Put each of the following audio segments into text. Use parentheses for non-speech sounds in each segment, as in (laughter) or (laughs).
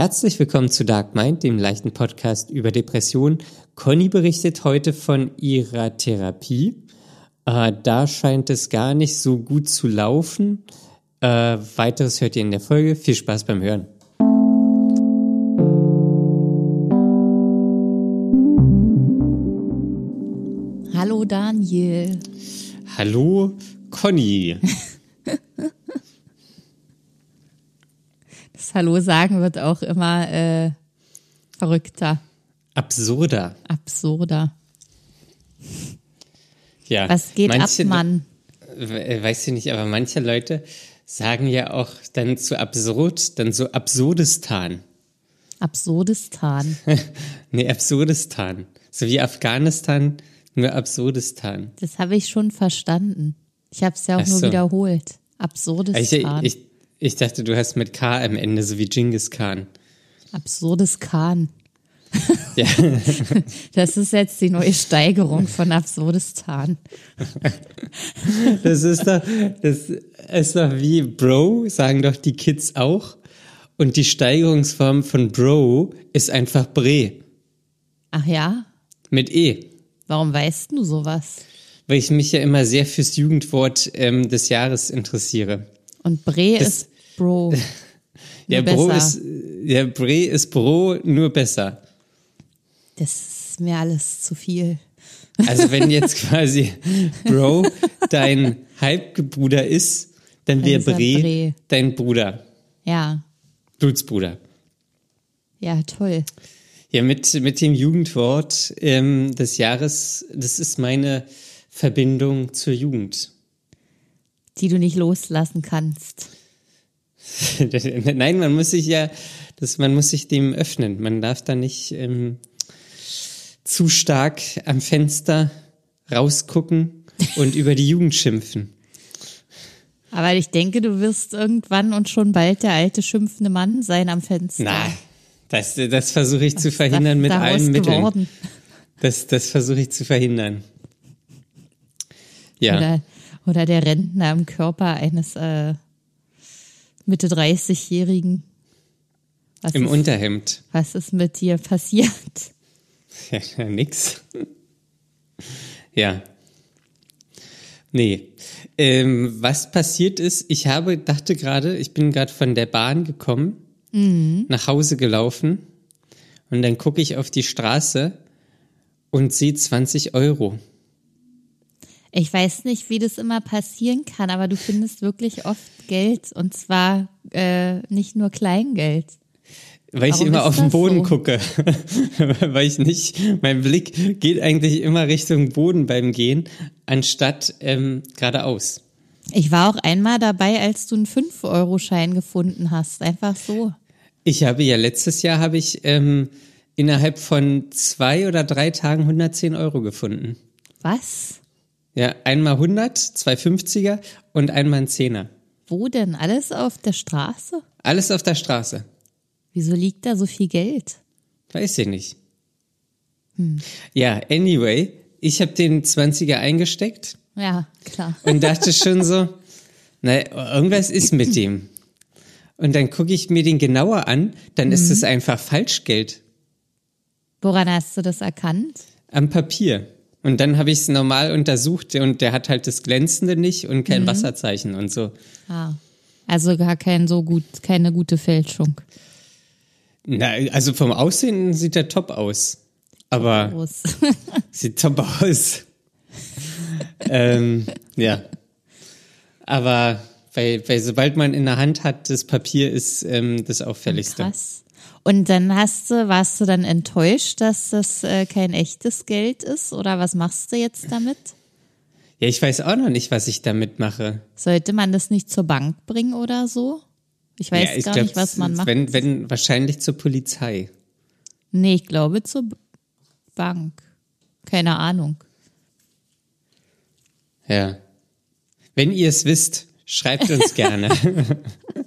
Herzlich willkommen zu Dark Mind, dem leichten Podcast über Depressionen. Conny berichtet heute von ihrer Therapie. Äh, da scheint es gar nicht so gut zu laufen. Äh, weiteres hört ihr in der Folge. Viel Spaß beim Hören. Hallo Daniel. Hallo Conny. (laughs) Hallo sagen wird auch immer äh, verrückter, Absurder. absurder. Ja. Was geht manche ab, Mann? Äh, Weiß ich nicht, aber manche Leute sagen ja auch dann zu absurd, dann so Absurdistan. Absurdistan. (laughs) Nee, Absurdistan. So wie Afghanistan, nur Absurdistan. Das habe ich schon verstanden. Ich habe es ja auch Ach nur so. wiederholt. Absurdistan. ich, ich dachte, du hast mit K am Ende, so wie Genghis Khan. Absurdistan. Ja, (laughs) Das ist jetzt die neue Steigerung von Absurdistan. das ist doch, das ist doch wie Bro, sagen doch die Kids auch. Und die Steigerungsform von Bro ist einfach Bre. Ach ja? Mit E. Warum weißt du sowas? Weil ich mich ja immer sehr fürs Jugendwort ähm, des Jahres interessiere. Und Bre Das- ist Bro. (laughs) Ja, Nur Bro besser. ist, ja, Bre ist Bro, nur besser. Das ist mir alles zu viel. (laughs) Also wenn jetzt quasi Bro dein Halbbruder ist, dann wäre Bre Bre. dein Bruder, Ja, Blutsbruder. ja, toll. Ja, mit, mit dem Jugendwort ähm, des Jahres, das ist meine Verbindung zur Jugend. Die du nicht loslassen kannst. (laughs) Nein, man muss sich ja, das, man muss sich dem öffnen. Man darf da nicht ähm, zu stark am Fenster rausgucken und über die Jugend schimpfen. Aber ich denke, du wirst irgendwann und schon bald der alte schimpfende Mann sein am Fenster. Nein, das, das versuche ich zu Was verhindern das mit allen Mitteln. geworden? Das, das versuche ich zu verhindern. Ja, Oder, oder der Rentner im Körper eines äh, Mitte 30-Jährigen. Was, im ist- Unterhemd. was ist mit dir passiert? (laughs) Ja, nix. Ja. Nee. Ähm, was passiert ist, ich habe, dachte gerade, ich bin gerade von der Bahn gekommen, nach Hause gelaufen und dann gucke ich auf die Straße und sehe 20 Euro. Ich weiß nicht, wie das immer passieren kann, aber du findest wirklich oft Geld und zwar äh, nicht nur Kleingeld. Weil ich Warum immer ist auf den Boden so? gucke. (laughs) Weil ich nicht, mein Blick geht eigentlich immer Richtung Boden beim Gehen, anstatt ähm, geradeaus. Ich war auch einmal dabei, als du einen 5-Euro-Schein gefunden hast. Einfach so. Ich habe ja letztes Jahr habe ich ähm, innerhalb von zwei oder drei Tagen 110 Euro gefunden. Was? Ja, einmal 100, zwei 50er und einmal ein Zehner. Wo denn? Alles auf der Straße? Alles auf der Straße. Wieso liegt da so viel Geld? Weiß ich nicht. Ja, anyway, ich habe den 20er eingesteckt Ja, klar. und dachte schon so, na, irgendwas ist mit dem. Und dann gucke ich mir den genauer an, dann ist es einfach Falschgeld Woran hast du das erkannt? am Papier. Und dann habe ich es normal untersucht und der hat halt das Glänzende nicht und kein Wasserzeichen und so. Ah. Also gar kein so gut, keine gute Fälschung. Na, also vom Aussehen sieht er top aus. Aber Groß. (laughs) sieht top aus. ähm, ja. Aber weil, weil sobald man in der Hand hat, das Papier ist ähm, das Auffälligste. Krass. Und dann hast du, warst du dann enttäuscht, dass das äh, kein echtes Geld ist? Oder was machst du jetzt damit? Ja, ich weiß auch noch nicht, was ich damit mache. Sollte man das nicht zur Bank bringen oder so? Ich weiß ja, ich gar glaub, nicht, was man macht. Wenn, wenn, wahrscheinlich zur Polizei. nee, ich glaube zur Bank. Keine Ahnung. Ja. Wenn ihr es wisst, schreibt uns gerne. (laughs) (laughs)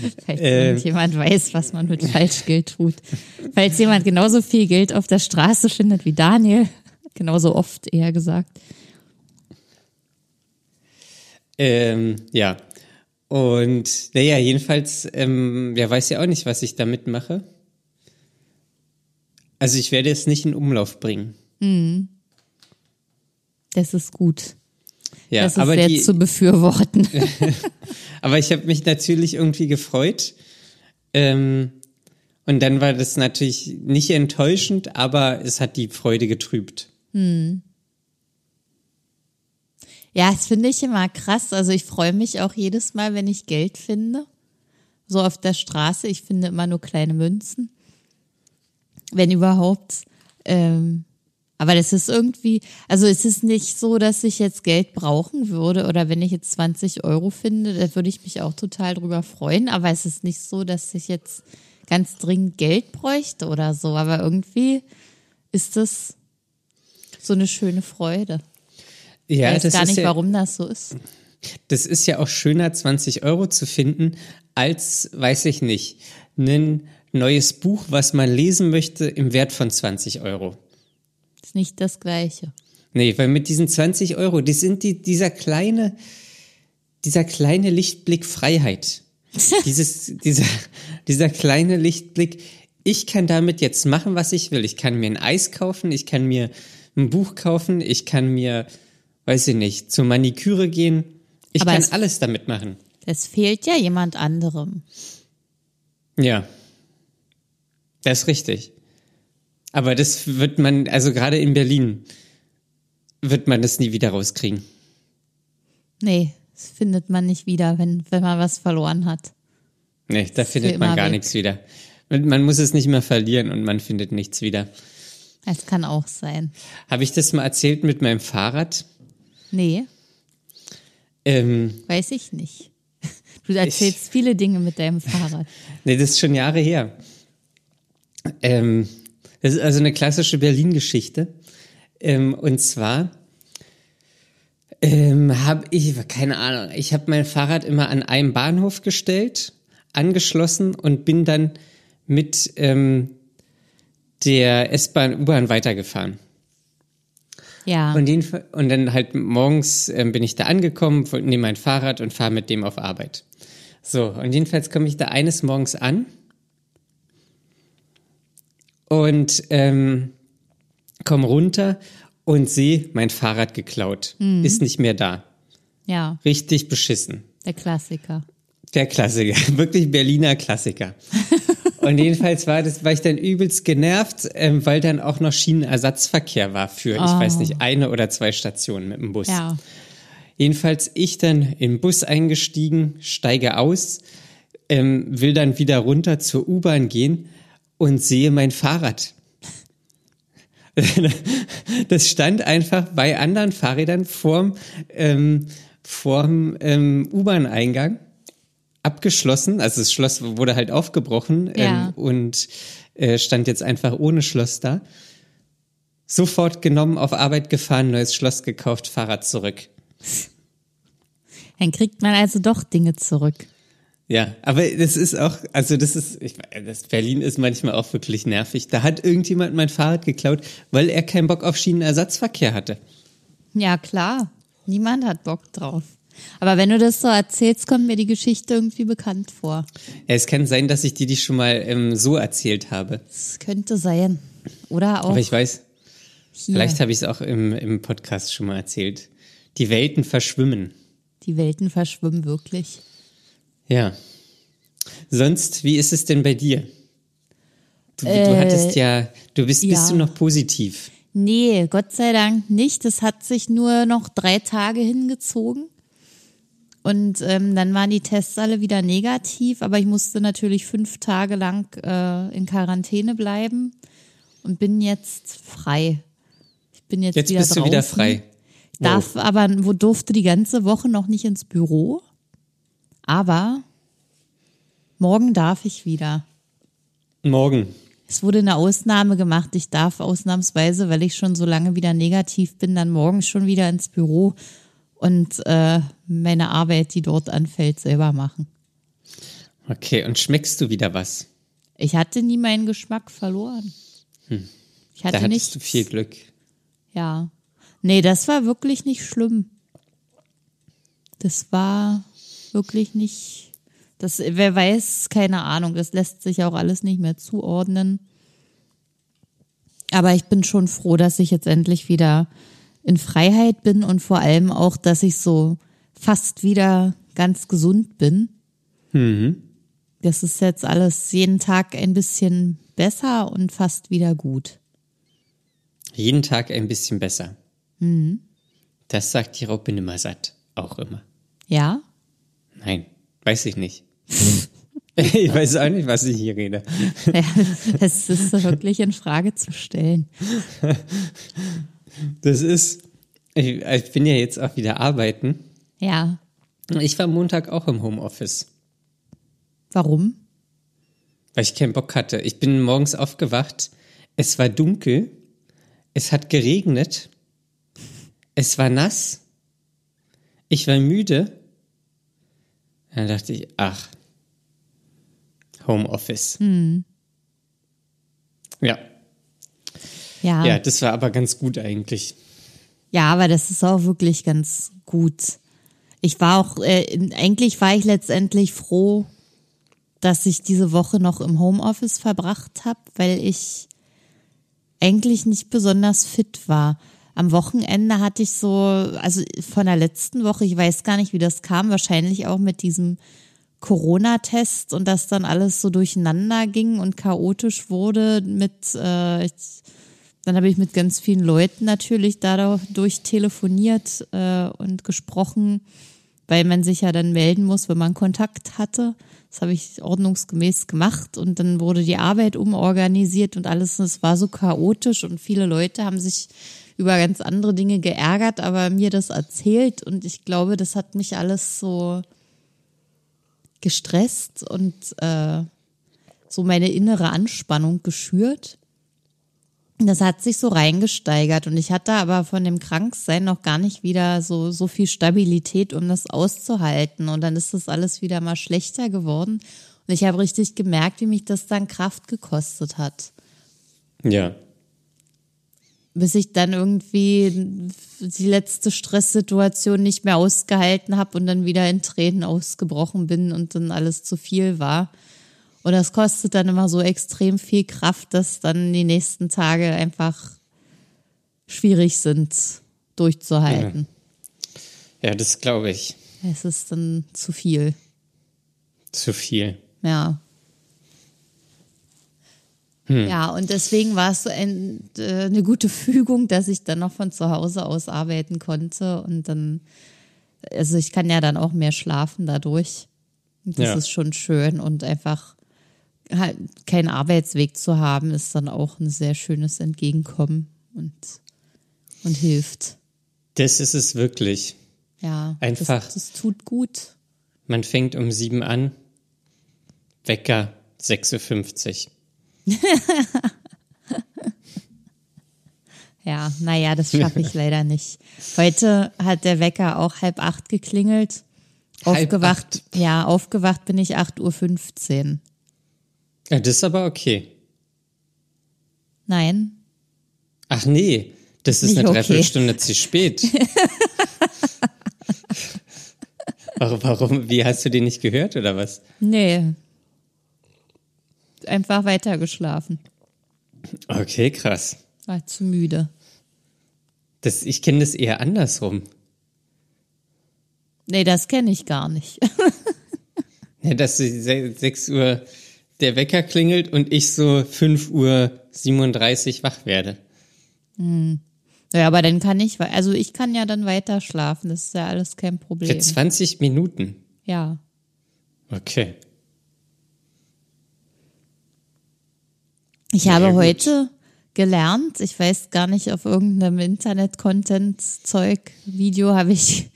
(laughs) Falls Äh. irgendjemand weiß, was man mit Falschgeld tut. Falls jemand genauso viel Geld auf der Straße findet wie Daniel, (laughs) genauso oft eher gesagt. ähm, ja. Und naja, jedenfalls, ähm, wer weiß ja auch nicht, was ich damit mache. Also ich werde es nicht in Umlauf bringen. Das ist gut. Ja, das ist aber sehr die, zu befürworten. (laughs) aber ich habe mich natürlich irgendwie gefreut. Ähm, und dann war das natürlich nicht enttäuschend, aber es hat die Freude getrübt. Ja, das finde ich immer krass. Also ich freue mich auch jedes Mal, wenn ich Geld finde. So auf der Straße. Ich finde immer nur kleine Münzen. Wenn überhaupt. Ähm, aber das ist irgendwie, also es ist nicht so, dass ich jetzt Geld brauchen würde oder wenn ich jetzt 20 Euro finde, da würde ich mich auch total drüber freuen. Aber es ist nicht so, dass ich jetzt ganz dringend Geld bräuchte oder so. Aber irgendwie ist das so eine schöne Freude. Ja, ich weiß das gar nicht, ja, warum das so ist. das ist ja auch schöner, 20 Euro zu finden, als, weiß ich nicht, ein neues Buch, was man lesen möchte, im Wert von 20 Euro. Ist nicht das Gleiche. Nee, weil mit diesen 20 Euro, die sind die, dieser kleine, dieser kleine Lichtblick Freiheit. (laughs) Dieses, dieser, dieser kleine Lichtblick, ich kann damit jetzt machen, was ich will. Ich kann mir ein Eis kaufen, ich kann mir ein Buch kaufen, ich kann mir, weiß ich nicht, zur Maniküre gehen. Ich Aber kann es- alles damit machen. Es fehlt ja jemand anderem. Ja. Das ist richtig. Aber das wird man, also gerade in Berlin, wird man das nie wieder rauskriegen. Nee, das findet man nicht wieder, wenn, wenn man was verloren hat. Nee, da ist findet man gar weg. nichts wieder. Man muss es nicht mehr verlieren und man findet nichts wieder. Das kann auch sein. Habe ich das mal erzählt mit meinem Fahrrad? Nee, Ähm, weiß ich nicht. (laughs) Du erzählst viele Dinge mit deinem Fahrrad. (laughs) nee, das ist schon Jahre her. Ähm, das ist also eine klassische Berlin-Geschichte. Ähm, und zwar ähm, habe ich, keine Ahnung, ich habe mein Fahrrad immer an einem Bahnhof gestellt, angeschlossen und bin dann mit ähm, der S-Bahn, U-Bahn weitergefahren. Ja, Und, Fall- und dann halt morgens ähm, bin ich da angekommen, nehme mein Fahrrad und fahre mit dem auf Arbeit. So, und jedenfalls komme ich da eines Morgens an und ähm, komme runter und sehe mein Fahrrad geklaut. Ist nicht mehr da. ja, Richtig beschissen. der Klassiker. Der Klassiker, (laughs) wirklich Berliner Klassiker. (laughs) Und jedenfalls war das, war ich dann übelst genervt, ähm, weil dann auch noch Schienenersatzverkehr war für, ich weiß nicht, eine oder zwei Stationen mit dem Bus. Ja, Jedenfalls ich dann den Bus eingestiegen, steige aus, ähm, will dann wieder runter zur U-Bahn gehen und sehe mein Fahrrad. (laughs) Das stand einfach bei anderen Fahrrädern vorm, ähm, vorm ähm, U-Bahn-Eingang abgeschlossen. Also das Schloss wurde halt aufgebrochen Ja. ähm, und äh, stand jetzt einfach ohne Schloss da. Sofort genommen, auf Arbeit gefahren, neues Schloss gekauft, Fahrrad zurück. dann kriegt man also doch Dinge zurück. Ja, aber das ist auch, also das ist, ich, das Berlin ist manchmal auch wirklich nervig. Da hat irgendjemand mein Fahrrad geklaut, weil er keinen Bock auf Schienenersatzverkehr hatte. Ja, klar. Niemand hat Bock drauf. Aber wenn du das so erzählst, kommt mir die Geschichte irgendwie bekannt vor. Ja, es kann sein, dass ich dir die schon mal ähm, so erzählt habe. Das könnte sein. Oder auch Aber ich weiß, hier. vielleicht habe ich es auch im, im Podcast schon mal erzählt. Die Welten verschwimmen. Die Welten verschwimmen wirklich. Ja. Sonst, wie ist es denn bei dir? Du, du Äh, hattest ja, du bist, ja. bist du noch positiv? Nee, Gott sei Dank nicht. Das hat sich nur noch drei Tage hingezogen. Und ähm, dann waren die Tests alle wieder negativ, aber ich musste natürlich fünf Tage lang äh, in Quarantäne bleiben und bin jetzt frei. Ich bin jetzt, Jetzt wieder bist du draußen. wieder frei. Darf aber, wo durfte die ganze Woche noch nicht ins Büro. Aber morgen darf ich wieder. Morgen. Es wurde eine Ausnahme gemacht. Ich darf ausnahmsweise, weil ich schon so lange wieder negativ bin, dann morgen schon wieder ins Büro und äh, meine Arbeit, die dort anfällt, selber machen. Okay, und schmeckst du wieder was? Ich hatte nie meinen Geschmack verloren. Ich Hm. Da hatte hattest nicht. du viel Glück. Ja. Nee, das war wirklich nicht schlimm. Das war wirklich nicht. Das, wer weiß, keine Ahnung. Das lässt sich auch alles nicht mehr zuordnen. Aber ich bin schon froh, dass ich jetzt endlich wieder in Freiheit bin und vor allem auch, dass ich so fast wieder ganz gesund bin. Mhm. Das ist jetzt alles jeden Tag ein bisschen besser und fast wieder gut. Jeden Tag ein bisschen besser. Mhm. Das sagt die Raupe Nimmersatt auch immer. Ja? Nein, weiß ich nicht. (laughs) ich weiß auch nicht, was ich hier rede. (laughs) ja das ist wirklich in Frage zu stellen. Das ist, ich, ich bin ja jetzt auch wieder arbeiten. Ja. Ich war Montag auch im Homeoffice, Warum? weil ich keinen Bock hatte. Ich bin morgens aufgewacht, es war dunkel, es hat geregnet, es war nass, ich war müde. Dann dachte ich, ach, Homeoffice. Ja, Ja. ja, das war aber ganz gut eigentlich. Ja, aber das ist auch wirklich ganz gut. Ich war auch, äh, eigentlich war ich letztendlich froh, dass ich diese Woche noch im Homeoffice verbracht habe, weil ich eigentlich nicht besonders fit war. Am Wochenende hatte ich so, also von der letzten Woche, ich weiß gar nicht, wie das kam, wahrscheinlich auch mit diesem Corona-Test und dass dann alles so durcheinander ging und chaotisch wurde mit, äh, ich, dann habe ich mit ganz vielen Leuten natürlich dadurch telefoniert äh, und gesprochen, weil man sich ja dann melden muss, wenn man Kontakt hatte. Das habe ich ordnungsgemäß gemacht und dann wurde die Arbeit umorganisiert und alles. Und es war so chaotisch und viele Leute haben sich über ganz andere Dinge geärgert, aber mir das erzählt und ich glaube, das hat mich alles so gestresst und äh, so meine innere Anspannung geschürt. Das hat sich so reingesteigert und ich hatte aber von dem Kranksein noch gar nicht wieder so, so viel Stabilität, um das auszuhalten. Und dann ist das alles wieder mal schlechter geworden. Und ich habe richtig gemerkt, wie mich das dann Kraft gekostet hat. Ja. Bis ich dann irgendwie die letzte Stresssituation nicht mehr ausgehalten habe und dann wieder in Tränen ausgebrochen bin und dann alles zu viel war. Und das kostet dann immer so extrem viel Kraft, dass dann die nächsten Tage einfach schwierig sind durchzuhalten. Ja, das glaube ich. Es ist dann zu viel. Zu viel. Ja. Ja, und deswegen war es ein, äh, eine gute Fügung, dass ich dann noch von zu Hause aus arbeiten konnte und dann, also ich kann ja dann auch mehr schlafen dadurch. Und das Ja. ist schon schön und einfach halt keinen Arbeitsweg zu haben, ist dann auch ein sehr schönes Entgegenkommen und, und hilft. Das ist es wirklich. Ja, Einfach. Das, das tut gut. Man fängt um sieben an, Wecker 6.50 Uhr. (laughs) Ja, naja, das schaffe ich leider nicht. Heute hat der Wecker auch halb acht geklingelt. Halb Aufgewacht, ja, aufgewacht bin ich 8.15 Uhr. Ja, das ist aber okay. Nein, Ach nee, das ist Nicht eine okay. Dreiviertelstunde zu spät. (laughs) warum, warum, wie hast du den nicht gehört oder was? nee. Einfach weiter geschlafen. Okay, krass. War zu müde. Das, ich kenne das eher andersrum. Nee, das kenne ich gar nicht. (laughs) Ja, dass so se- 6 Uhr der Wecker klingelt und ich so 5 Uhr 37 wach werde. ja, aber dann kann ich, also ich kann ja dann weiter schlafen. Das ist ja alles kein Für Problem. 20 Minuten. Ja. Okay. Ich Sehr habe gut. heute gelernt, ich weiß gar nicht, auf irgendeinem Internet-Content-Zeug, Video habe ich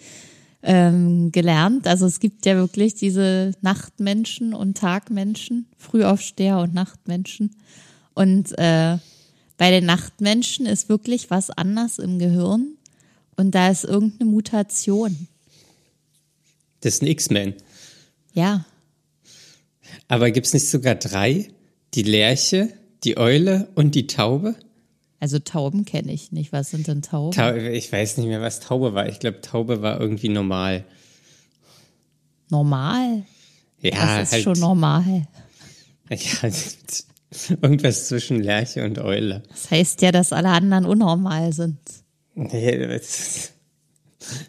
ähm, gelernt. Also es gibt ja wirklich diese Nachtmenschen und Tagmenschen, Frühaufsteher und Nachtmenschen. Und äh, bei den Nachtmenschen ist wirklich was anders im Gehirn und da ist irgendeine Mutation. Das ist ein X-Men. Ja, Aber gibt's nicht sogar drei? Die Lerche, die Eule und die Taube? also Tauben kenne ich nicht. Was sind denn Tauben? Tau ich weiß nicht mehr, was Taube war. Ich glaube, Taube war irgendwie normal. Normal. Ja, das ist halt. schon normal. (laughs) Ja, irgendwas zwischen Lerche und Eule. Das heißt ja, dass alle anderen unnormal sind.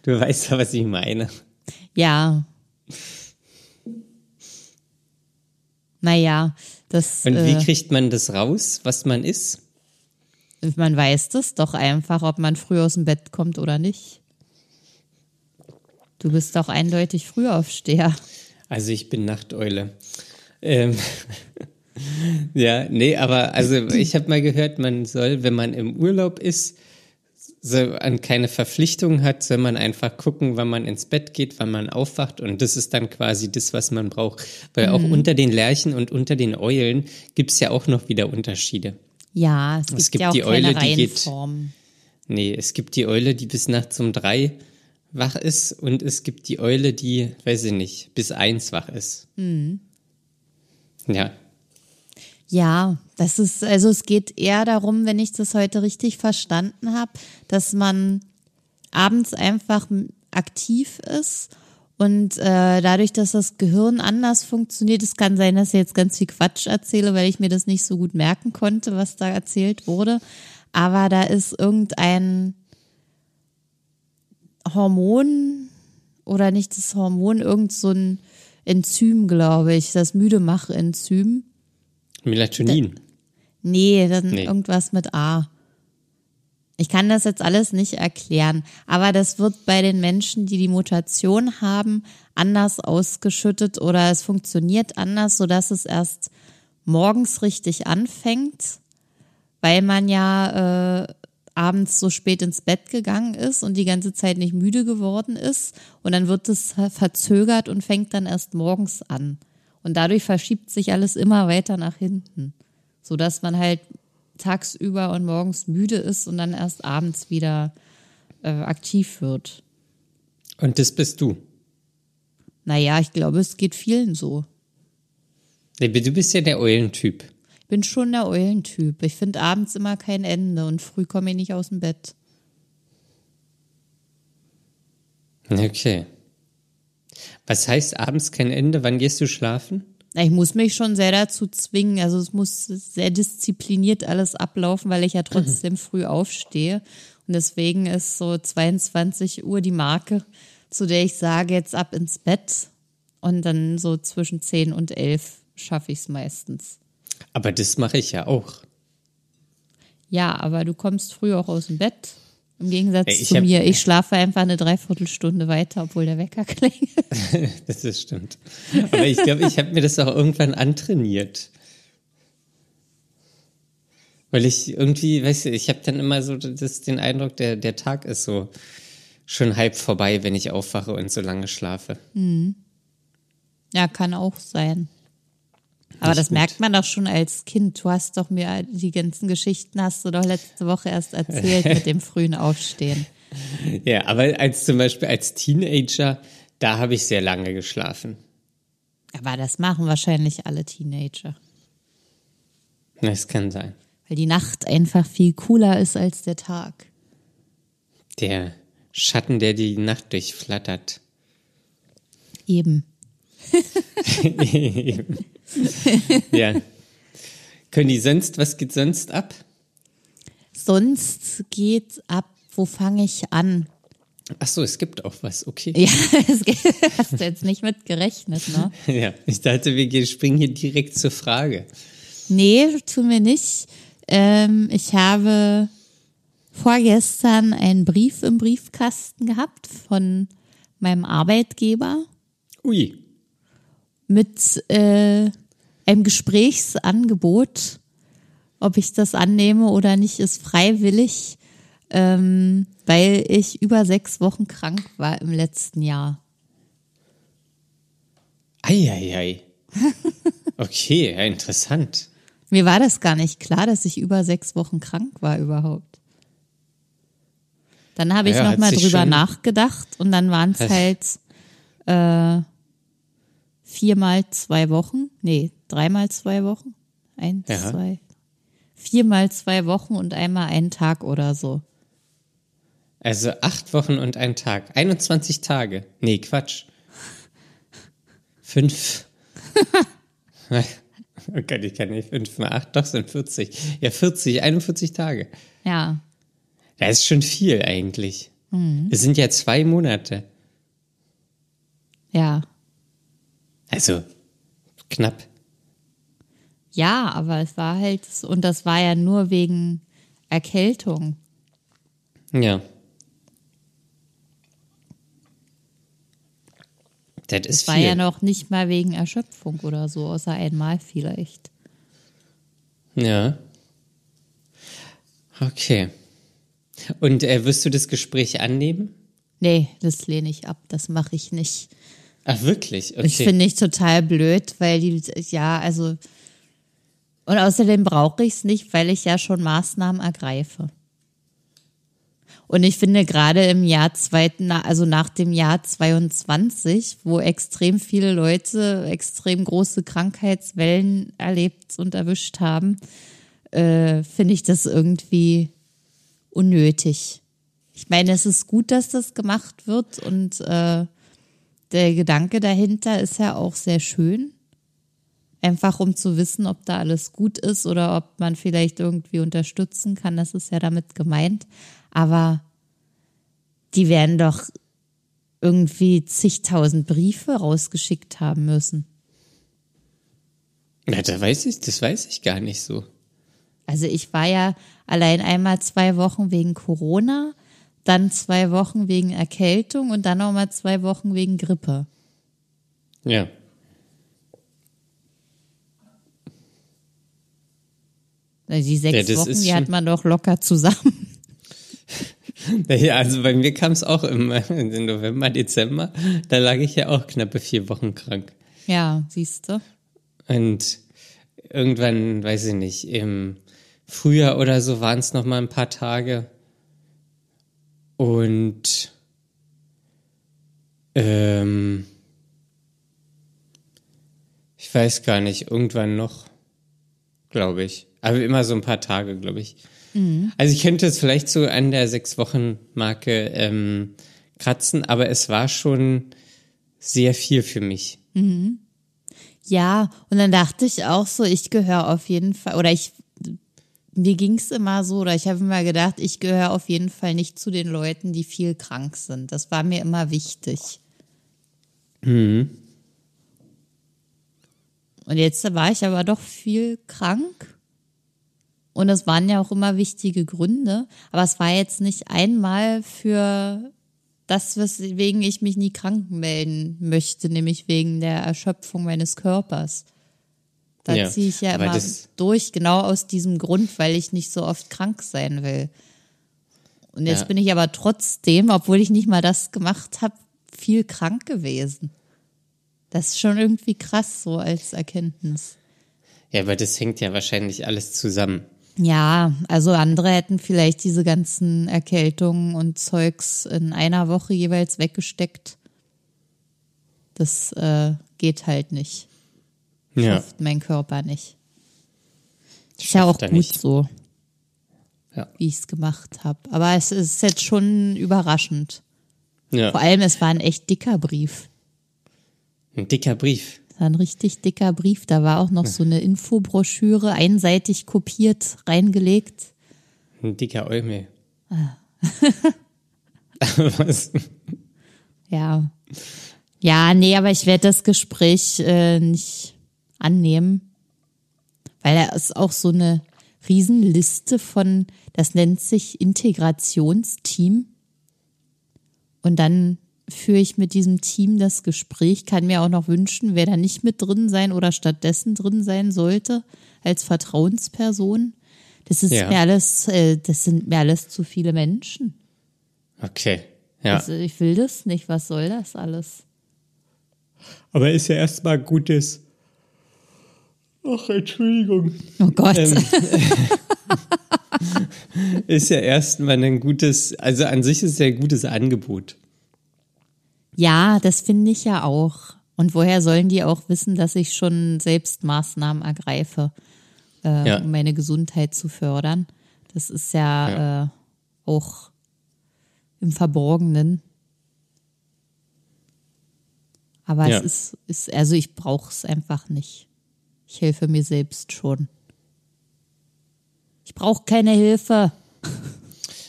Du weißt ja, was ich meine. Ja. Naja, das, Und wie äh, kriegt man das raus, was man ist? man weiß das doch einfach, ob man früh aus dem Bett kommt oder nicht. Du bist doch eindeutig Frühaufsteher. Also ich bin Nachteule. Ähm, (laughs) ja, nee, aber also ich habe mal gehört, man soll, wenn man im Urlaub ist, so an keine Verpflichtungen hat, soll man einfach gucken, wann man ins Bett geht, wann man aufwacht und das ist dann quasi das, was man braucht. Weil auch unter den Lerchen und unter den Eulen gibt's ja auch noch wieder Unterschiede. Ja, es gibt, Es gibt ja auch die Eule, die geht-. Nee, es gibt die Eule, die bis nachts um drei wach ist und es gibt die Eule, die, weiß ich nicht, bis eins wach ist. Ja. Ja, das ist, also es geht eher darum, wenn ich das heute richtig verstanden habe, dass man abends einfach aktiv ist und äh, dadurch, dass das Gehirn anders funktioniert, es kann sein, dass ich jetzt ganz viel Quatsch erzähle, weil ich mir das nicht so gut merken konnte, was da erzählt wurde. Aber da ist irgendein Hormon oder nicht das Hormon, irgend so ein Enzym, glaube ich, das Müdemach-Enzym. Melatonin. Nee, dann Nee. irgendwas mit A. Ich kann das jetzt alles nicht erklären, aber das wird bei den Menschen, die die Mutation haben, anders ausgeschüttet oder es funktioniert anders, sodass es erst morgens richtig anfängt, weil man ja äh, abends so spät ins Bett gegangen ist und die ganze Zeit nicht müde geworden ist und dann wird es verzögert und fängt dann erst morgens an. Und dadurch verschiebt sich alles immer weiter nach hinten, sodass man halt tagsüber und morgens müde ist und dann erst abends wieder äh, aktiv wird. Und das bist du. Naja, ich glaube, es geht vielen so. Du bist ja der Eulentyp. Ich bin schon der Eulentyp. Ich finde abends immer kein Ende und früh komme ich nicht aus dem Bett. Okay. Was heißt abends kein Ende? Wann gehst du schlafen? Na, Ich muss mich schon sehr dazu zwingen. Also es muss sehr diszipliniert alles ablaufen, weil ich ja trotzdem früh aufstehe. Und deswegen ist so 22 Uhr die Marke, zu der ich sage, jetzt ab ins Bett. Und dann so zwischen 10 und 11 schaffe ich es meistens. Aber das mache ich ja auch. Ja, aber du kommst früh auch aus dem Bett. Im Gegensatz ich zu hab- mir. Ich schlafe einfach eine Dreiviertelstunde weiter, obwohl der Wecker (laughs) klingelt. (laughs) Das ist stimmt. Aber ich glaube, ich habe mir das auch irgendwann antrainiert. Weil ich irgendwie, weißt du, ich habe dann immer so das, den Eindruck, der, der Tag ist so schon halb vorbei, wenn ich aufwache und so lange schlafe. Ja, kann auch sein. Aber das gut. merkt man doch schon als Kind. Du hast doch mir die ganzen Geschichten, hast du doch letzte Woche erst erzählt (laughs) mit dem frühen Aufstehen. Ja, aber als zum Beispiel als Teenager, da habe ich sehr lange geschlafen. Aber das machen wahrscheinlich alle Teenager. Das kann sein. Weil die Nacht einfach viel cooler ist als der Tag. Der Schatten, der die Nacht durchflattert. Eben. (laughs) (laughs) (laughs) Ja. Können die sonst, was geht sonst ab? Sonst geht ab, wo fange ich an? Ach so, es gibt auch was, okay. Ja, (laughs) das geht- hast du jetzt nicht mit gerechnet, ne? (laughs) Ja, ich dachte, wir springen hier direkt zur Frage. Nee, tun wir nicht. Ähm, ich habe vorgestern einen Brief im Briefkasten gehabt von meinem Arbeitgeber Ui, mit äh, einem Gesprächsangebot. Ob ich das annehme oder nicht, ist freiwillig, ähm, weil ich über sechs Wochen krank war im letzten Jahr. Eieiei. (laughs) Okay, ja, interessant. Mir war das gar nicht klar, dass ich über sechs Wochen krank war überhaupt. Dann habe ich Ja, noch hat mal sich drüber nachgedacht und dann waren es halt äh, viermal zwei Wochen, nee, dreimal zwei Wochen, eins, Ja. zwei, viermal zwei Wochen und einmal einen Tag oder so. Also acht Wochen und ein Tag. 21 Tage. Nee, Quatsch. Fünf. (laughs) oh Gott, ich kann nicht fünf mal acht, doch sind 40. Ja, 40, 41 Tage. Ja. Das ist schon viel eigentlich. Mhm. Es sind ja zwei Monate. Ja. Also knapp. Ja, aber es war halt, und das war ja nur wegen Erkältung. Ja. Das ist Es war viel. ja noch nicht mal wegen Erschöpfung oder so, außer einmal vielleicht. Ja. Okay. Und äh, wirst du das Gespräch annehmen? Nee, das lehne ich ab, das mache ich nicht. Ach, wirklich? Okay. Ich finde ich total blöd, weil die, ja, also, und außerdem brauche ich es nicht, weil ich ja schon Maßnahmen ergreife. Und ich finde gerade im Jahr zwei, na- also nach dem Jahr 22, wo extrem viele Leute extrem große Krankheitswellen erlebt und erwischt haben, äh, finde ich das irgendwie unnötig. Ich meine, es ist gut, dass das gemacht wird und äh, der Gedanke dahinter ist ja auch sehr schön. Einfach um zu wissen, ob da alles gut ist oder ob man vielleicht irgendwie unterstützen kann. Das ist ja damit gemeint. Aber die werden doch irgendwie zigtausend Briefe rausgeschickt haben müssen. Na, da weiß ich, das weiß ich gar nicht so. Also ich war ja allein einmal zwei Wochen wegen Corona, dann zwei Wochen wegen Erkältung und dann nochmal zwei Wochen wegen Grippe. Ja. Also die sechs Ja, Wochen, die hat man doch locker zusammen. (laughs) Ja, also bei mir kam es auch im, im November, Dezember. Da lag ich ja auch knappe vier Wochen krank. Ja, siehst du. Und irgendwann, weiß ich nicht, im Frühjahr oder so waren es noch mal ein paar Tage. Und ähm, ich weiß gar nicht, irgendwann noch, glaube ich. Aber immer so ein paar Tage, glaube ich. Also ich könnte es vielleicht so an der sechs Wochen Marke ähm, kratzen, aber es war schon sehr viel für mich. Ja, und dann dachte ich auch so, ich gehöre auf jeden Fall, oder ich, mir ging's immer so, oder ich habe immer gedacht, ich gehöre auf jeden Fall nicht zu den Leuten, die viel krank sind. Das war mir immer wichtig. Und jetzt war ich aber doch viel krank. Und es waren ja auch immer wichtige Gründe. Aber es war jetzt nicht einmal für das, weswegen ich mich nie krank melden möchte, nämlich wegen der Erschöpfung meines Körpers. Da Ja, ziehe ich ja immer durch, genau aus diesem Grund, weil ich nicht so oft krank sein will. Und jetzt Ja. bin ich aber trotzdem, obwohl ich nicht mal das gemacht habe, viel krank gewesen. Das ist schon irgendwie krass so als Erkenntnis. Ja, aber das hängt ja wahrscheinlich alles zusammen. Ja, also andere hätten vielleicht diese ganzen Erkältungen und Zeugs in einer Woche jeweils weggesteckt. Das äh, geht halt nicht. Ja. Schafft mein Körper nicht. Ist ja auch gut nicht. so, Ja. wie ich es gemacht habe. Aber es ist jetzt schon überraschend. Vor ja. allem, es war ein echt dicker Brief. Ein dicker Brief. Es war ein richtig dicker Brief. Da war auch noch so eine Infobroschüre einseitig kopiert, reingelegt. Ein dicker Eumel. Ah. (laughs) Was? Ja. Ja, nee, aber ich werde das Gespräch äh, nicht annehmen, weil da ist auch so eine Riesenliste von, das nennt sich Integrationsteam. Und dann führe ich mit diesem Team das Gespräch, kann mir auch noch wünschen, wer da nicht mit drin sein oder stattdessen drin sein sollte, als Vertrauensperson. Das ist Ja. mir alles, äh, das sind mir alles zu viele Menschen. Okay. Ja. Also ich will das nicht. Was soll das alles? Aber ist ja erstmal gutes. Ach, Entschuldigung. Oh Gott. Ähm. (laughs) Ist ja erstmal ein gutes, also an sich ist es ja ein gutes Angebot. Ja, das finde ich ja auch. Und woher sollen die auch wissen, dass ich schon selbst Maßnahmen ergreife, äh, Ja. um meine Gesundheit zu fördern? Das ist ja, Äh, auch im Verborgenen. Aber Ja. es ist, ist, also ich brauche es einfach nicht. Ich helfe mir selbst schon. Ich brauche keine Hilfe.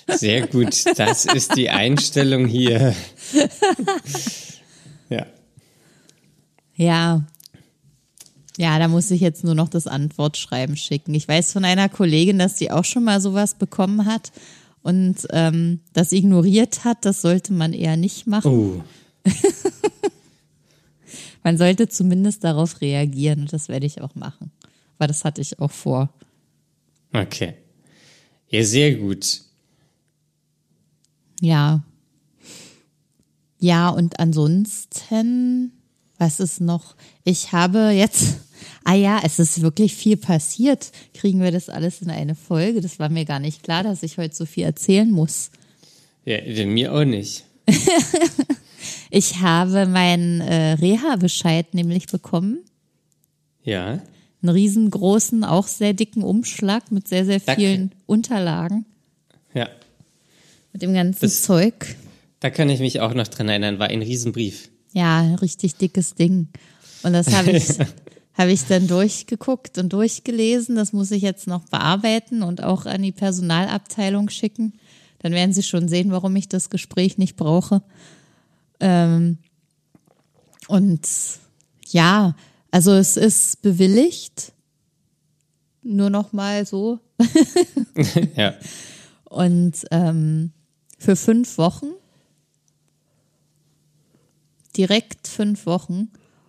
Sehr gut. Das ist die Einstellung hier. Ja. Ja. Ja, da muss ich jetzt nur noch das Antwortschreiben schicken. Ich weiß von einer Kollegin, dass sie auch schon mal sowas bekommen hat und ähm, das ignoriert hat. Das sollte man eher nicht machen. Oh, (laughs) Man sollte zumindest darauf reagieren und das werde ich auch machen. Weil das hatte ich auch vor. okay. Ja, sehr gut. Ja. Ja, und ansonsten, was ist noch? Ich habe jetzt, ah ja, es ist wirklich viel passiert. Kriegen wir das alles in eine Folge? Das war mir gar nicht klar, dass ich heute so viel erzählen muss. Ja, mir auch nicht. (laughs) Ich habe meinen äh, Reha-Bescheid nämlich bekommen. Ja. Einen riesengroßen, auch sehr dicken Umschlag mit sehr, sehr vielen Unterlagen. Ja. Mit dem ganzen Das- Zeug. Da kann ich mich auch noch dran erinnern. War ein Riesenbrief. Ja, ein richtig dickes Ding. Und das habe ich, (laughs) habe ich dann durchgeguckt und durchgelesen. Das muss ich jetzt noch bearbeiten und auch an die Personalabteilung schicken. Dann werden Sie schon sehen, warum ich das Gespräch nicht brauche. Ähm, und ja, also es ist bewilligt. Nur noch mal so. (laughs) Ja. Und ähm, für fünf Wochen. Direkt fünf Wochen.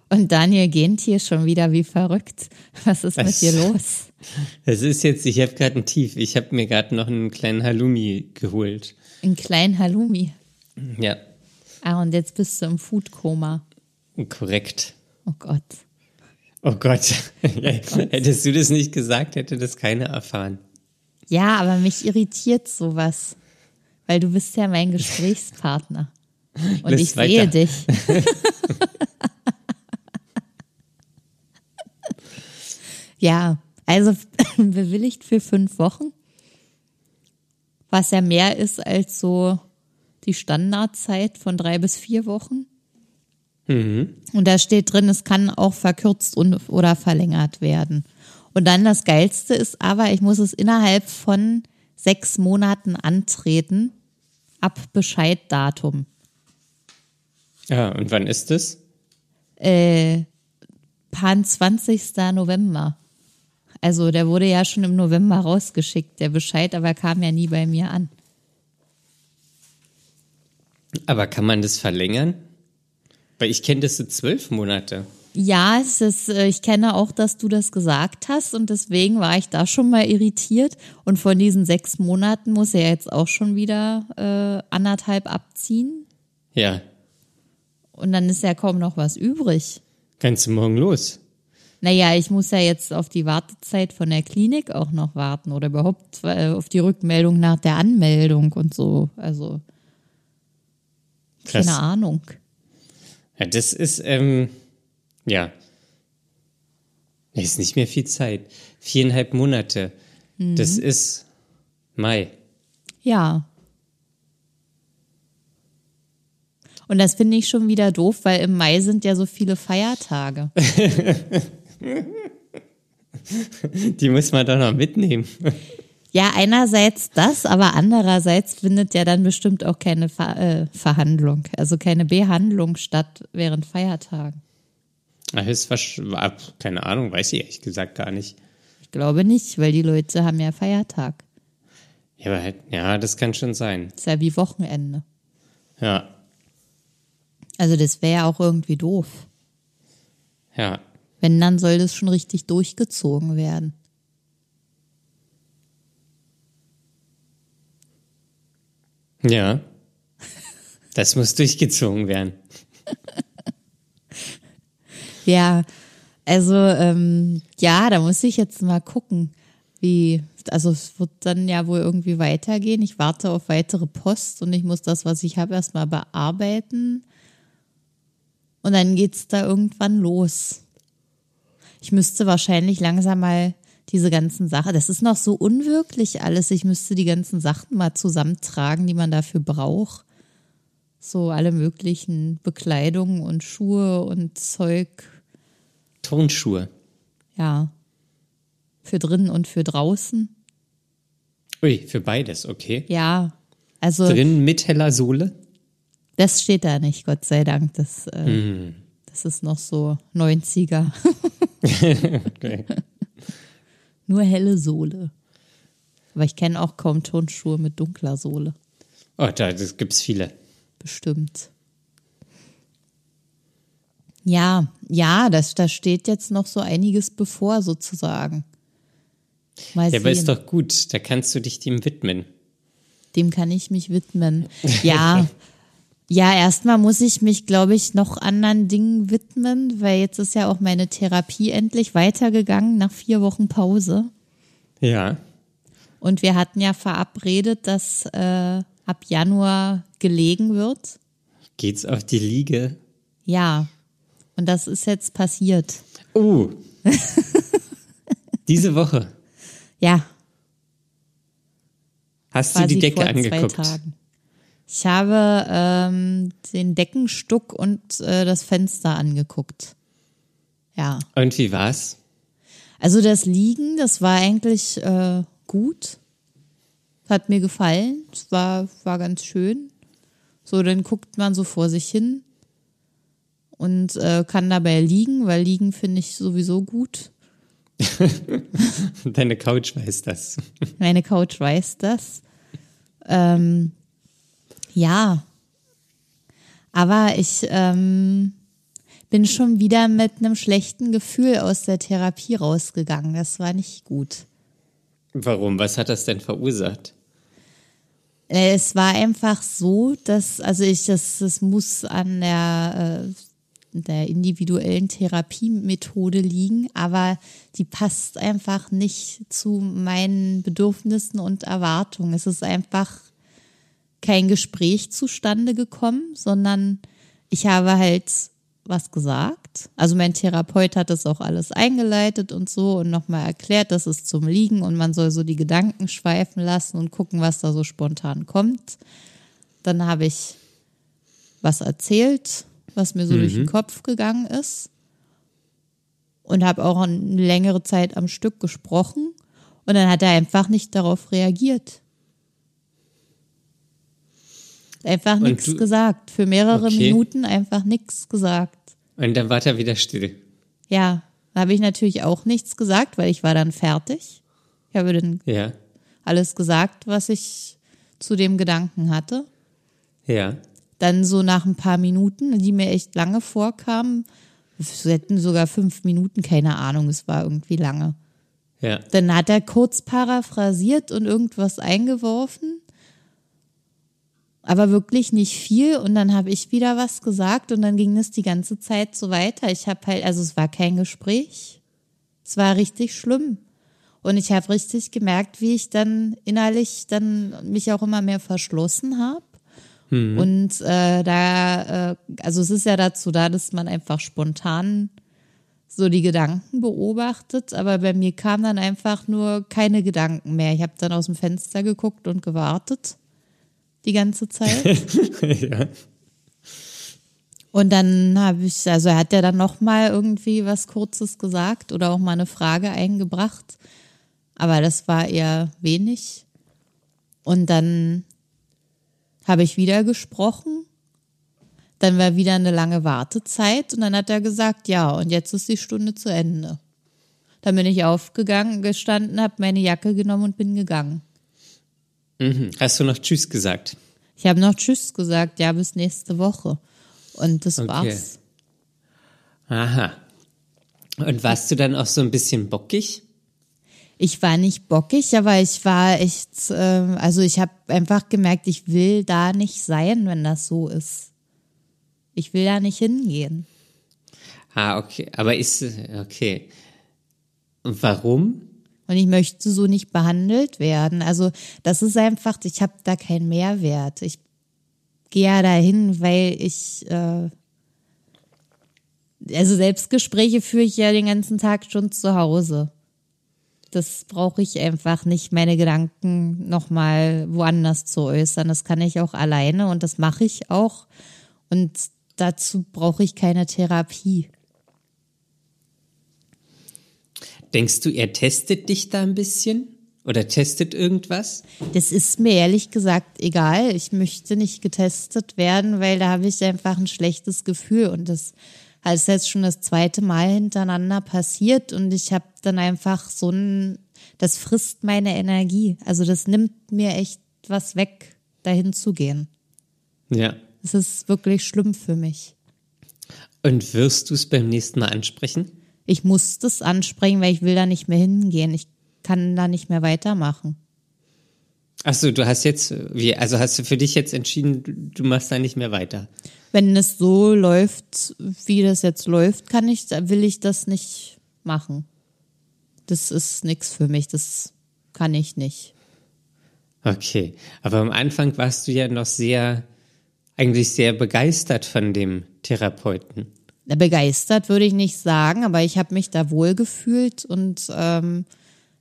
Und Daniel gähnt hier schon wieder wie verrückt. Was ist mit dir los? Es ist jetzt, ich habe gerade ein Tief. Ich habe mir gerade noch einen kleinen Halloumi geholt. Ein kleinen Halloumi. Ja, Ah, und jetzt bist du im Foodkoma. korrekt. Oh Gott. Oh Gott. (laughs) Hättest du das nicht gesagt, hätte das keiner erfahren. Ja, aber mich irritiert sowas. Weil du bist ja mein Gesprächspartner. (laughs) Und Lies ich sehe weiter. dich. (laughs) ja, also bewilligt für fünf Wochen. Was ja mehr ist als so die Standardzeit von drei bis vier Wochen. Und da steht drin, es kann auch verkürzt und, oder verlängert werden. Und dann das Geilste ist aber, ich muss es innerhalb von sechs Monaten antreten, ab Bescheiddatum. Ja, und wann ist es? Äh, Pan 20. November. Also der wurde ja schon im November rausgeschickt, der Bescheid, aber kam ja nie bei mir an. Aber kann man das verlängern? Weil ich kenne das so zwölf Monate. Ja, es ist, äh, ich kenne auch, dass du das gesagt hast und deswegen war ich da schon mal irritiert. Und von diesen sechs Monaten muss er jetzt auch schon wieder äh, anderthalb abziehen. Ja, Und dann ist ja kaum noch was übrig. kannst du morgen los. Naja, ich muss ja jetzt auf die Wartezeit von der Klinik auch noch warten oder überhaupt äh, auf die Rückmeldung nach der Anmeldung und so. Also, Krass. keine Ahnung. Ja, das ist, ähm, ja. Ist nicht mehr viel Zeit. Viereinhalb Monate. Das ist Mai. Ja. Und das finde ich schon wieder doof, weil im Mai sind ja so viele Feiertage. (laughs) Die muss man doch noch mitnehmen. (laughs) Ja, einerseits das, aber andererseits findet ja dann bestimmt auch keine Ver äh, Verhandlung, also keine Behandlung statt während Feiertagen. Keine Ahnung, weiß ich ehrlich gesagt gar nicht. Ich glaube nicht, weil die Leute haben ja Feiertag. Ja, aber halt, ja, das kann schon sein. Ist ja wie Wochenende. Ja, Also das wäre ja auch irgendwie doof. ja. Wenn, dann soll das schon richtig durchgezogen werden. Ja. Das muss durchgezogen werden. (laughs) Ja, also ähm, ja, da muss ich jetzt mal gucken, wie, also es wird dann ja wohl irgendwie weitergehen. Ich warte auf weitere Post und ich muss das, was ich habe, erstmal bearbeiten. Und dann geht's da irgendwann los. Ich müsste wahrscheinlich langsam mal diese ganzen Sachen, das ist noch so unwirklich alles. Ich müsste die ganzen Sachen mal zusammentragen, die man dafür braucht. so alle möglichen Bekleidungen und Schuhe und Zeug. Turnschuhe. Ja. Für drinnen und für draußen. Ui, für beides, okay. Ja. Also Drin mit heller Sohle? das steht da nicht, Gott sei Dank. Das, äh, Hm. das ist noch so 90er. (laughs) Okay. (laughs) Nur helle Sohle. Aber ich kenne auch kaum Turnschuhe mit dunkler Sohle. Oh, da das gibt's viele. Bestimmt. Ja, ja, das, da steht jetzt noch so einiges bevor, sozusagen. Mal Ja, aber ist doch gut, da kannst du dich dem widmen. Dem kann ich mich widmen. Ja. (laughs) Ja, erstmal muss ich mich, glaube ich, noch anderen Dingen widmen, weil jetzt ist ja auch meine Therapie endlich weitergegangen nach vier Wochen Pause. Ja. Und wir hatten ja verabredet, dass äh, ab Januar gelegen wird. Geht's auf die Liege? Ja. Und das ist jetzt passiert. Oh. (laughs) Diese Woche. Ja, Hast du quasi die Decke angeguckt? Tagen. Ich habe ähm, den Deckenstuck und äh, das Fenster angeguckt. Ja. Und wie war's? Also das Liegen, das war eigentlich äh, gut. Hat mir gefallen. Es war, war ganz schön. So, dann guckt man so vor sich hin und äh, kann dabei liegen, weil liegen finde ich sowieso gut. (laughs) Deine Couch weiß das. Meine Couch weiß das. Ähm, ja. Aber ich ähm, bin schon wieder mit einem schlechten Gefühl aus der Therapie rausgegangen. Das war nicht gut. Warum? Was hat das denn verursacht? Äh, Es war einfach so, dass, also ich, das, das muss an der, äh, der individuellen Therapiemethode liegen, aber die passt einfach nicht zu meinen Bedürfnissen und Erwartungen. Es ist einfach kein Gespräch zustande gekommen, sondern ich habe halt was gesagt. Also mein Therapeut hat das auch alles eingeleitet und so und nochmal erklärt, das ist zum Liegen und man soll so die Gedanken schweifen lassen und gucken, was da so spontan kommt. Dann habe ich was erzählt, was mir so durch den Kopf gegangen ist und habe auch eine längere Zeit am Stück gesprochen und dann hat er einfach nicht darauf reagiert. Einfach nichts gesagt. Für mehrere Okay. Minuten einfach nichts gesagt. Und dann war er wieder still. Ja, da habe ich natürlich auch nichts gesagt, weil ich war dann fertig. Ich habe dann Ja. alles gesagt, was ich zu dem Gedanken hatte. Ja. Dann so nach ein paar Minuten, die mir echt lange vorkamen, es hätten sogar fünf Minuten, keine Ahnung, es war irgendwie lange. Ja. Dann hat er kurz paraphrasiert und irgendwas eingeworfen, aber wirklich nicht viel. Und dann habe ich wieder was gesagt und dann ging es die ganze Zeit so weiter. Ich habe halt, also es war kein Gespräch. Es war richtig schlimm. Und ich habe richtig gemerkt, wie ich dann innerlich dann mich auch immer mehr verschlossen habe. Und äh, da, äh, also es ist ja dazu da, dass man einfach spontan so die Gedanken beobachtet, aber bei mir kamen dann einfach nur keine Gedanken mehr. Ich habe dann aus dem Fenster geguckt und gewartet die ganze Zeit. (laughs) ja. Und dann habe ich, also er hat ja dann noch mal irgendwie was Kurzes gesagt oder auch mal eine Frage eingebracht, aber das war eher wenig. Und dann habe ich wieder gesprochen. Dann war wieder eine lange Wartezeit und dann hat er gesagt, ja, und jetzt ist die Stunde zu Ende. Dann bin ich aufgegangen, gestanden, habe meine Jacke genommen und bin gegangen. Mhm. Hast du noch Tschüss gesagt? Ich habe noch Tschüss gesagt, ja, bis nächste Woche. Und das Okay. war's. Aha. Und warst du dann auch so ein bisschen bockig? Ich war nicht bockig, aber ich war echt, ähm, also ich habe einfach gemerkt, ich will da nicht sein, wenn das so ist. Ich will da nicht hingehen. Ah, okay. Aber ist, okay. Und warum? Und ich möchte so nicht behandelt werden. Also das ist einfach, ich habe da keinen Mehrwert. Ich gehe ja dahin, weil ich, äh, also Selbstgespräche führe ich ja den ganzen Tag schon zu Hause. das brauche ich einfach nicht, meine Gedanken nochmal woanders zu äußern. Das kann ich auch alleine und das mache ich auch. Und dazu brauche ich keine Therapie. Denkst du, er testet dich da ein bisschen? Oder testet irgendwas? Das ist mir ehrlich gesagt egal. Ich möchte nicht getestet werden, weil da habe ich einfach ein schlechtes Gefühl. Und das ist jetzt schon das zweite Mal hintereinander passiert. Und ich habe dann einfach so ein, das frisst meine Energie. Also das nimmt mir echt was weg, dahin zu gehen. Ja. Es ist wirklich schlimm für mich. Und wirst du es beim nächsten Mal ansprechen? Ich muss das ansprechen, weil ich will da nicht mehr hingehen. Ich kann da nicht mehr weitermachen. Achso, du hast jetzt, wie, also hast du für dich jetzt entschieden, du machst da nicht mehr weiter? Wenn es so läuft, wie das jetzt läuft, kann ich, will ich das nicht machen. Das ist nichts für mich, das kann ich nicht. Okay, aber am Anfang warst du ja noch sehr, eigentlich sehr begeistert von dem Therapeuten. Begeistert würde ich nicht sagen, aber ich habe mich da wohl gefühlt und ähm,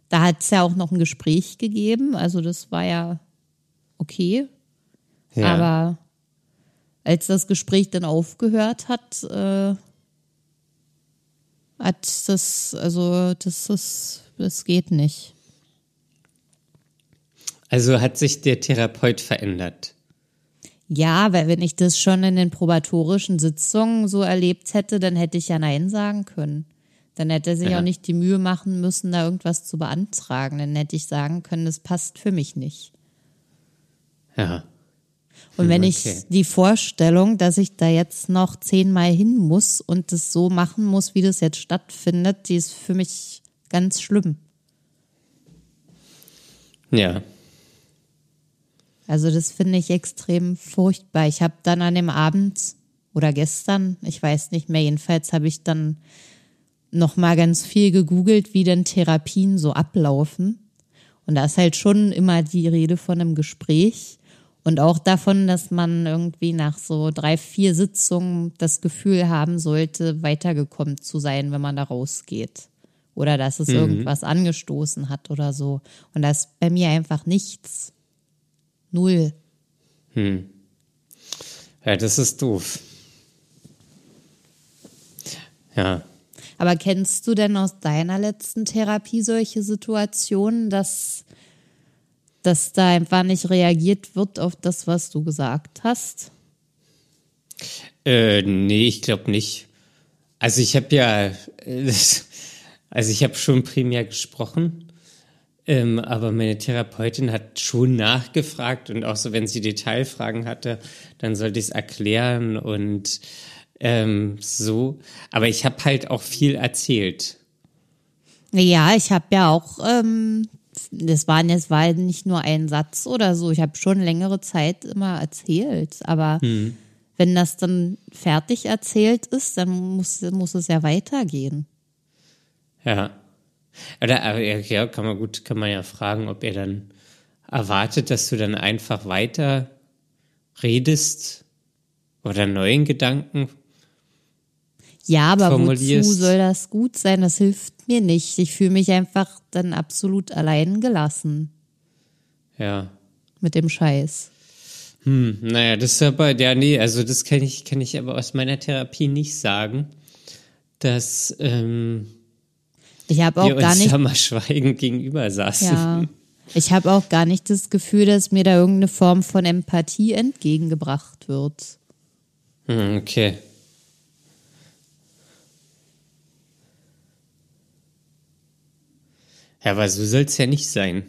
da hat es ja auch noch ein Gespräch gegeben, also das war ja okay. Ja. Aber als das Gespräch dann aufgehört hat, äh, hat das, also das ist, das geht nicht. Also hat sich der Therapeut verändert? Ja, weil wenn ich das schon in den probatorischen Sitzungen so erlebt hätte, dann hätte ich ja Nein sagen können. Dann hätte er sich ja. auch nicht die Mühe machen müssen, da irgendwas zu beantragen. Dann hätte ich sagen können, das passt für mich nicht. Ja. Und wenn okay. ich die Vorstellung, dass ich da jetzt noch zehnmal hin muss und das so machen muss, wie das jetzt stattfindet, die ist für mich ganz schlimm. Ja. Also das finde ich extrem furchtbar. Ich habe dann an dem Abend oder gestern, ich weiß nicht mehr, jedenfalls habe ich dann noch mal ganz viel gegoogelt, wie denn Therapien so ablaufen. Und da ist halt schon immer die Rede von einem Gespräch und auch davon, dass man irgendwie nach so drei, vier Sitzungen das Gefühl haben sollte, weitergekommen zu sein, wenn man da rausgeht. Oder dass es mhm. irgendwas angestoßen hat oder so. Und da ist bei mir einfach nichts. Null. Hm. Ja, das ist doof. Ja. Aber kennst du denn aus deiner letzten Therapie solche Situationen, dass, dass da einfach nicht reagiert wird auf das, was du gesagt hast? Äh, nee, ich glaube nicht. Also ich habe ja, (laughs) also ich habe schon primär gesprochen, ähm, aber meine Therapeutin hat schon nachgefragt und auch so, wenn sie Detailfragen hatte, dann sollte ich es erklären und ähm, so. Aber ich habe halt auch viel erzählt. Ja, ich habe ja auch, ähm, das waren jetzt war nicht nur ein Satz oder so. Ich habe schon längere Zeit immer erzählt, aber hm. wenn das dann fertig erzählt ist, dann muss, muss es ja weitergehen. Ja. Oder ja, kann man gut, kann man ja fragen, ob er dann erwartet, dass du dann einfach weiter redest oder neuen Gedanken ja, aber wozu soll das gut sein? Das hilft mir nicht. Ich fühle mich einfach dann absolut allein gelassen. Ja. Mit dem Scheiß. Hm, naja, das ist aber, ja, nee, also das kann ich, kann ich aber aus meiner Therapie nicht sagen, dass ähm, ich habe auch gar nicht mal schweigend gegenüber saßen. Ja. Ich habe auch gar nicht das Gefühl, dass mir da irgendeine Form von Empathie entgegengebracht wird. Hm, okay. Ja, aber so soll es ja nicht sein.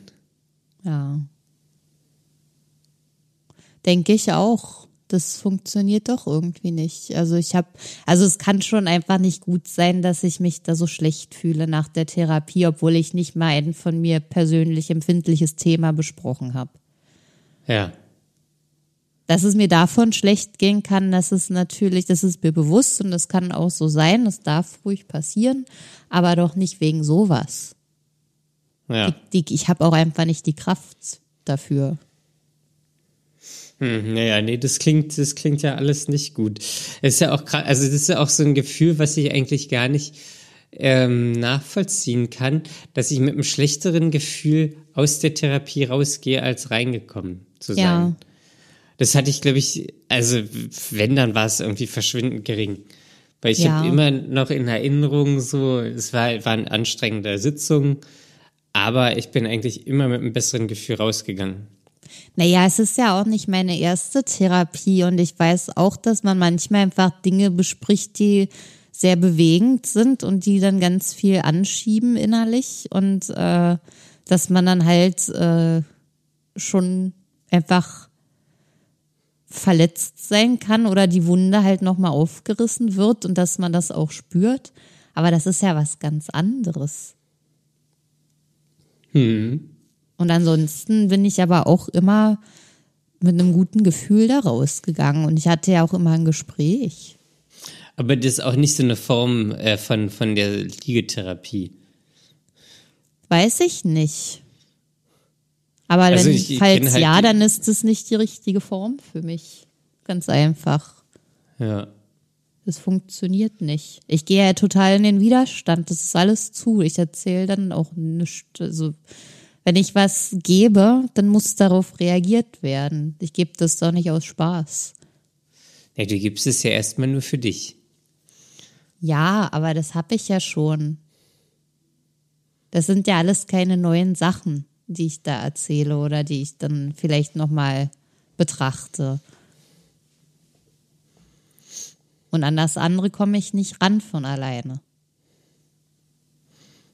Ja. Denke ich auch. Das funktioniert doch irgendwie nicht. Also ich habe, also es kann schon einfach nicht gut sein, dass ich mich da so schlecht fühle nach der Therapie, obwohl ich nicht mal ein von mir persönlich empfindliches Thema besprochen habe. Ja. Dass es mir davon schlecht gehen kann, das ist natürlich, das ist mir bewusst und das kann auch so sein, das darf ruhig passieren, aber doch nicht wegen sowas. Ja. Die, die, ich habe auch einfach nicht die Kraft dafür. Hm, naja, nee, das klingt, das klingt ja alles nicht gut. Es ist ja auch also das ist ja auch so ein Gefühl, was ich eigentlich gar nicht ähm, nachvollziehen kann, dass ich mit einem schlechteren Gefühl aus der Therapie rausgehe, als reingekommen zu sein. Ja. Das hatte ich, glaube ich, also wenn, dann war es irgendwie verschwindend gering. Weil ich Ja. habe immer noch in Erinnerung so, es war, war eine anstrengende Sitzung, aber ich bin eigentlich immer mit einem besseren Gefühl rausgegangen. Naja, es ist ja auch nicht meine erste Therapie und ich weiß auch, dass man manchmal einfach Dinge bespricht, die sehr bewegend sind und die dann ganz viel anschieben innerlich und äh, dass man dann halt äh, schon einfach verletzt sein kann oder die Wunde halt nochmal aufgerissen wird und dass man das auch spürt. Aber das ist ja was ganz anderes. Und ansonsten bin ich aber auch immer mit einem guten Gefühl da rausgegangen und ich hatte ja auch immer ein Gespräch. Aber das ist auch nicht so eine Form äh, von, von der Liegetherapie. Weiß ich nicht. Aber Also wenn, ich- falls halt ja, dann ist es nicht die richtige Form für mich. Ganz einfach. Ja. Das funktioniert nicht. Ich gehe ja total in den Widerstand. Das ist alles zu. Ich erzähle dann auch nichts. Also, wenn ich was gebe, dann muss darauf reagiert werden. Ich gebe das doch nicht aus Spaß. ja. Du gibst es ja erstmal nur für dich. Ja, aber das habe ich ja schon. Das sind ja alles keine neuen Sachen, die ich da erzähle oder die ich dann vielleicht nochmal betrachte. Und an das andere komme ich nicht ran von alleine.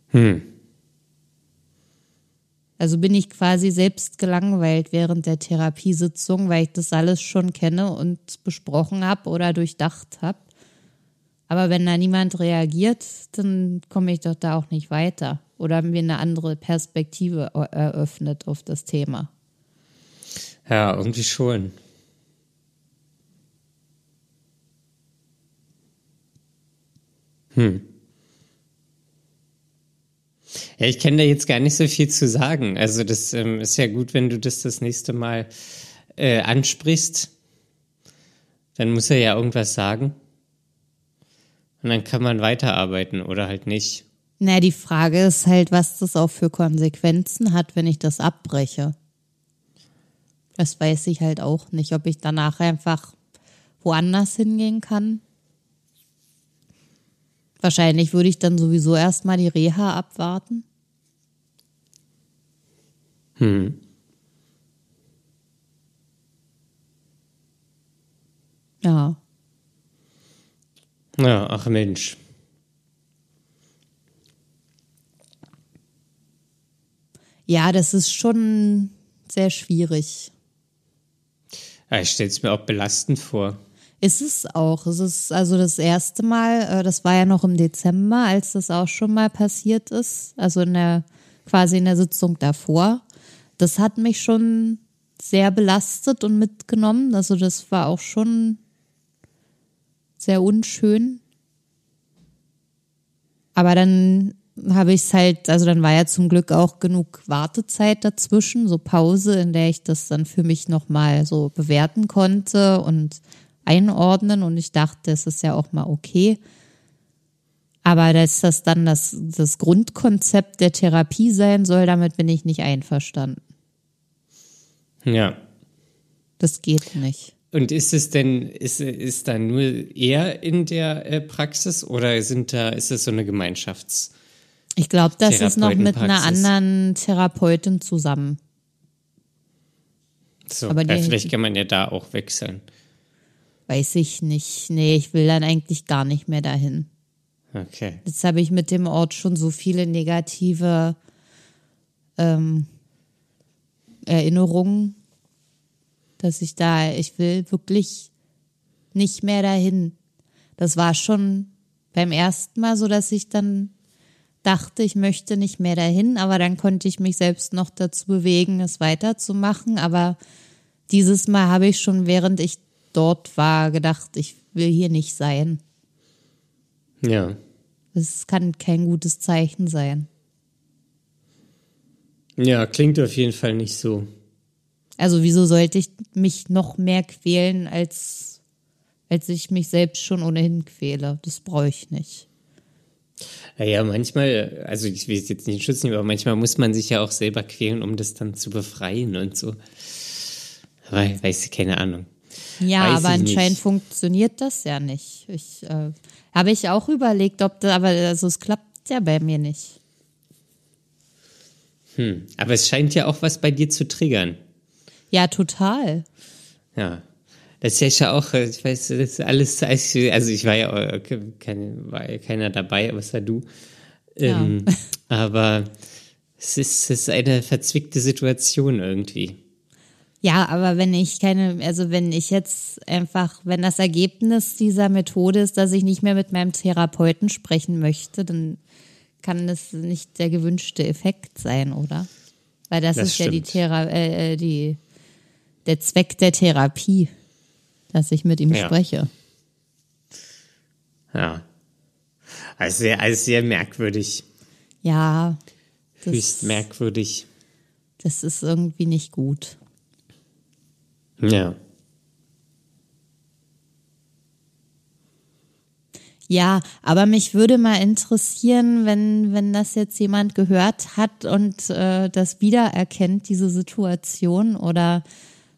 Hm. Also bin ich quasi selbst gelangweilt während der Therapiesitzung, weil ich das alles schon kenne und besprochen habe oder durchdacht habe. Aber wenn da niemand reagiert, dann komme ich doch da auch nicht weiter oder mir eine andere Perspektive er- eröffnet auf das Thema. Ja, irgendwie schon. Hm. Ja, ich kann da jetzt gar nicht so viel zu sagen. Also das ähm, ist ja gut, wenn du das das nächste Mal äh, ansprichst. Dann muss er ja irgendwas sagen. Und dann kann man weiterarbeiten oder halt nicht. Na, die Frage ist halt, was das auch für Konsequenzen hat, wenn ich das abbreche. Das weiß ich halt auch nicht, ob ich danach einfach woanders hingehen kann. Wahrscheinlich würde ich dann sowieso erstmal die Reha abwarten. Hm. Ja. Ja, ach Mensch. Ja, das ist schon sehr schwierig. Ja, ich stelle es mir auch belastend vor. Ist es auch. Es ist also das erste Mal, äh, das war ja noch im Dezember, als das auch schon mal passiert ist, also in der, quasi in der Sitzung davor. Das hat mich schon sehr belastet und mitgenommen. Also das war auch schon sehr unschön. Aber dann habe ich es halt, also dann war ja zum Glück auch genug Wartezeit dazwischen, so Pause, in der ich das dann für mich nochmal so bewerten konnte und einordnen und ich dachte, es ist ja auch mal okay. Aber dass das dann das, das Grundkonzept der Therapie sein soll, damit bin ich nicht einverstanden. Ja. Das geht nicht. Und ist es denn, ist, ist da nur er in der äh, Praxis oder sind da, ist es so eine Gemeinschafts-? Ich glaube, das ist noch mit einer anderen Therapeutin zusammen. So, Aber ja, die- vielleicht kann man ja da auch wechseln. Weiß ich nicht. Nee, ich will dann eigentlich gar nicht mehr dahin. Okay. Jetzt habe ich mit dem Ort schon so viele negative ähm, Erinnerungen, dass ich da, ich will wirklich nicht mehr dahin. Das war schon beim ersten Mal so, dass ich dann dachte, ich möchte nicht mehr dahin, aber dann konnte ich mich selbst noch dazu bewegen, es weiterzumachen. Aber dieses Mal habe ich schon, während ich dort war, gedacht, ich will hier nicht sein. Ja. Das kann kein gutes Zeichen sein. Ja, klingt auf jeden Fall nicht so. Also wieso sollte ich mich noch mehr quälen, als, als ich mich selbst schon ohnehin quäle? Das brauche ich nicht. Naja, manchmal, also ich will es jetzt nicht nehmen, aber manchmal muss man sich ja auch selber quälen, um das dann zu befreien und so. Aber weiß ich, keine Ahnung. Ja, Weiß aber anscheinend nicht. funktioniert das ja nicht. Ich äh, habe ich auch überlegt, ob da, aber also es klappt ja bei mir nicht. Hm. Aber es scheint ja auch was bei dir zu triggern. Ja, total. Ja. Das ist ja auch, äh, ich weiß, das ist alles, also ich war ja äh, kein, war ja keiner dabei, außer du. Ähm, aber es ist, es ist eine verzwickte Situation irgendwie. Ja, aber wenn ich keine, also wenn ich jetzt einfach, wenn das Ergebnis dieser Methode ist, dass ich nicht mehr mit meinem Therapeuten sprechen möchte, dann kann das nicht der gewünschte Effekt sein, oder? Weil das, Das ist ja die, stimmt. Thera äh, äh, die der Zweck der Therapie, dass ich mit ihm Ja. spreche. Ja. Also sehr, also sehr merkwürdig. Ja, Höchst merkwürdig. das ist irgendwie nicht gut. Ja. Ja, aber mich würde mal interessieren, wenn, wenn das jetzt jemand gehört hat und äh, das wiedererkennt, diese Situation oder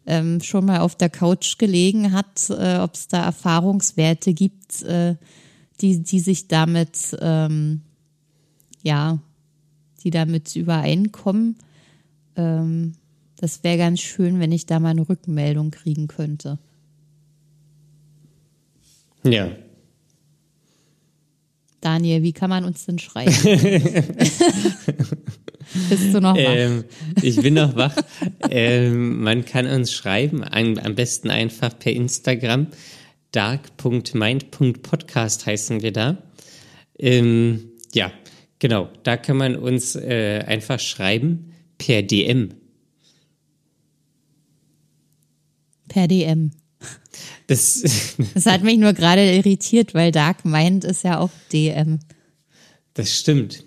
ähm, schon mal auf der Couch gelegen hat, äh, ob es da Erfahrungswerte gibt, äh, die, die sich damit, ähm, ja, die damit übereinkommen. Ähm, das wäre ganz schön, wenn ich da mal eine Rückmeldung kriegen könnte. Ja. Daniel, wie kann man uns denn schreiben? (laughs) Bist du noch wach? Ähm, ich bin noch wach. ähm, man kann uns schreiben, am, am besten einfach per Instagram. dark.mind.podcast heißen wir da. Ähm, ja, genau. Da kann man uns äh, einfach schreiben per DM. Per DM. Das, (laughs) Das hat mich nur gerade irritiert, weil Dark Mind ist ja auch DM. das stimmt.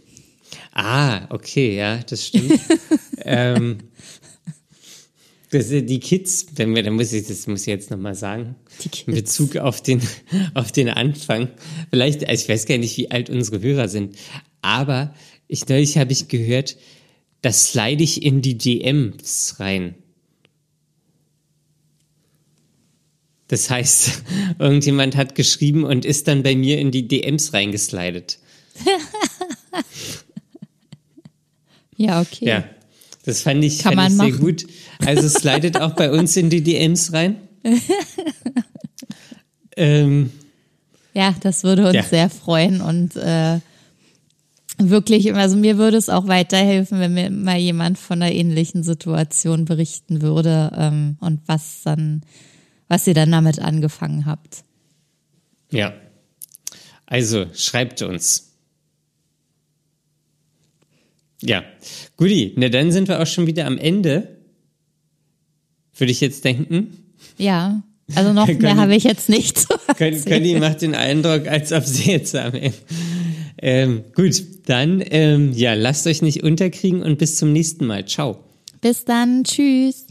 Ah, okay, ja, das stimmt. (laughs) ähm, das, die Kids, wenn wir, dann muss ich, das muss ich jetzt nochmal sagen, in Bezug auf den, (laughs) auf den Anfang. Vielleicht, also ich weiß gar nicht, wie alt unsere Hörer sind, aber ich neulich habe ich gehört, das slide ich in die DMs rein. Das heißt, (laughs) irgendjemand hat geschrieben und ist dann bei mir in die DMs reingeslidet. (laughs) Ja, okay. Ja, das fand ich, Kann fand ich sehr machen. gut. Also slidet auch bei uns in die DMs rein. (laughs) ähm, Ja, das würde uns Ja. sehr freuen und äh, wirklich, also mir würde es auch weiterhelfen, wenn mir mal jemand von einer ähnlichen Situation berichten würde ähm, und was dann, was ihr dann damit angefangen habt. ja. Also schreibt uns. Ja, Guti, na dann sind wir auch schon wieder am Ende. Würde ich jetzt denken. Ja, also noch (laughs) Können- mehr habe ich jetzt nicht (laughs) erzählen. Conny macht den Eindruck, als ob sie jetzt am Ende. Ähm, gut, dann ähm, ja, lasst euch nicht unterkriegen und bis zum nächsten Mal. Ciao. Bis dann, tschüss.